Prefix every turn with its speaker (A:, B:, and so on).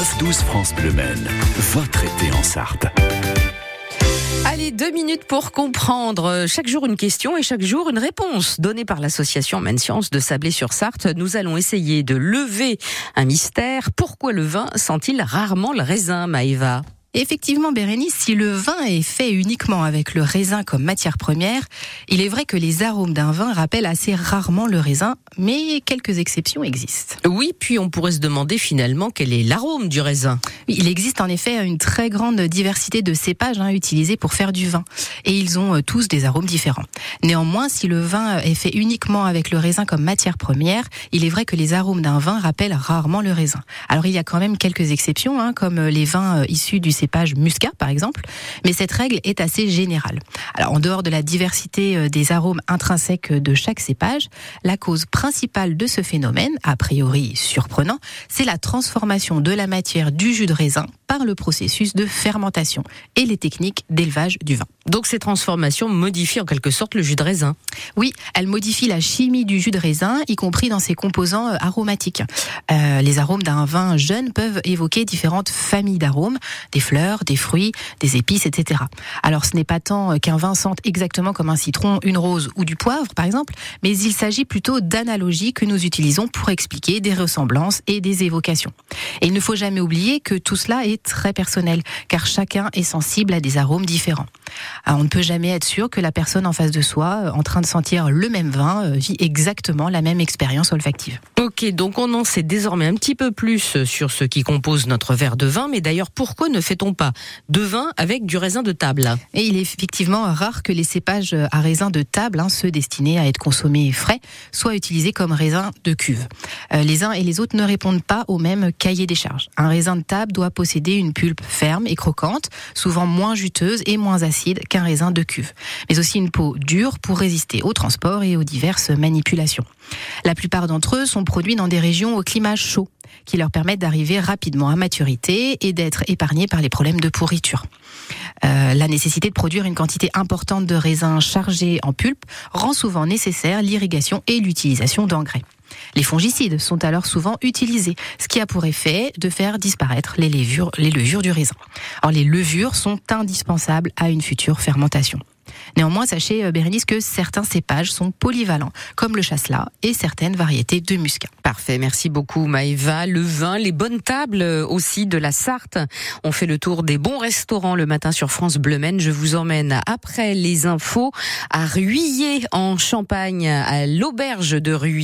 A: 9-12 France Bleu Maine, votre été en Sarthe.
B: Allez, deux minutes pour comprendre. Chaque jour une question et chaque jour une réponse donnée par l'association Maine Science de Sablé-sur-Sarthe. Nous allons essayer de lever un mystère. Pourquoi le vin sent-il rarement le raisin, Maëva?
C: Effectivement, Bérénice, si le vin est fait uniquement avec le raisin comme matière première, il est vrai que les arômes d'un vin rappellent assez rarement le raisin, mais quelques exceptions existent.
B: Oui, puis on pourrait se demander finalement quel est l'arôme du raisin.
C: Il existe en effet une très grande diversité de cépages hein, utilisés pour faire du vin, et ils ont euh, tous des arômes différents. Néanmoins, si le vin est fait uniquement avec le raisin comme matière première, il est vrai que les arômes d'un vin rappellent rarement le raisin. Alors il y a quand même quelques exceptions, hein, comme les vins euh, issus du cépage muscat par exemple, mais cette règle est assez générale. Alors en dehors de la diversité euh, des arômes intrinsèques de chaque cépage, la cause principale de ce phénomène, a priori surprenant, c'est la transformation de la matière du jus de raisin par le processus de fermentation et les techniques d'élevage du vin.
B: Donc ces transformations modifient en quelque sorte le jus de raisin.
C: Oui, elles modifient la chimie du jus de raisin, y compris dans ses composants euh, aromatiques. Euh, les arômes d'un vin jeune peuvent évoquer différentes familles d'arômes, des fleurs, des fruits, des épices, etc. Alors ce n'est pas tant qu'un vin sente exactement comme un citron, une rose ou du poivre, par exemple, mais il s'agit plutôt d'analogies que nous utilisons pour expliquer des ressemblances et des évocations. Et il ne faut jamais oublier que tout cela est très personnel, car chacun est sensible à des arômes différents. Alors, on ne peut jamais être sûr que la personne en face de soi, euh, en train de sentir le même vin, euh, vit exactement la même expérience olfactive.
B: Ok, donc on en sait désormais un petit peu plus sur ce qui compose notre verre de vin, mais d'ailleurs pourquoi ne fait-on pas de vin avec du raisin de table?
C: Et il est effectivement rare que les cépages à raisin de table, hein, ceux destinés à être consommés frais, soient utilisés comme raisin de cuve. Euh, les uns et les autres ne répondent pas au même cahier des charges. Un raisin de table doit posséder une pulpe ferme et croquante, souvent moins juteuse et moins acide qu'un raisin de cuve, mais aussi une peau dure pour résister au transport et aux diverses manipulations. La plupart d'entre eux sont produits dans des régions au climat chaud, qui leur permettent d'arriver rapidement à maturité et d'être épargnés par les problèmes de pourriture. Euh, la nécessité de produire une quantité importante de raisins chargés en pulpe rend souvent nécessaire l'irrigation et l'utilisation d'engrais. Les fongicides sont alors souvent utilisés, ce qui a pour effet de faire disparaître les levures, les levures du raisin. Or, les levures sont indispensables à une future fermentation. Néanmoins, sachez, euh, Bérénice, que certains cépages sont polyvalents, comme le chasselas et certaines variétés de muscat.
B: Parfait, merci beaucoup Maëva. Le vin, les bonnes tables euh, aussi de la Sarthe. On fait le tour des bons restaurants le matin sur France Bleu Maine. Je vous emmène après les infos à Ruillé en Champagne, à l'auberge de Ruillé.